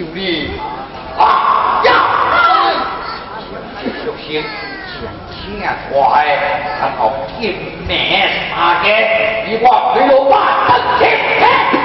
用力啊呀。首先向前快然后拼命杀开一我没有半分钱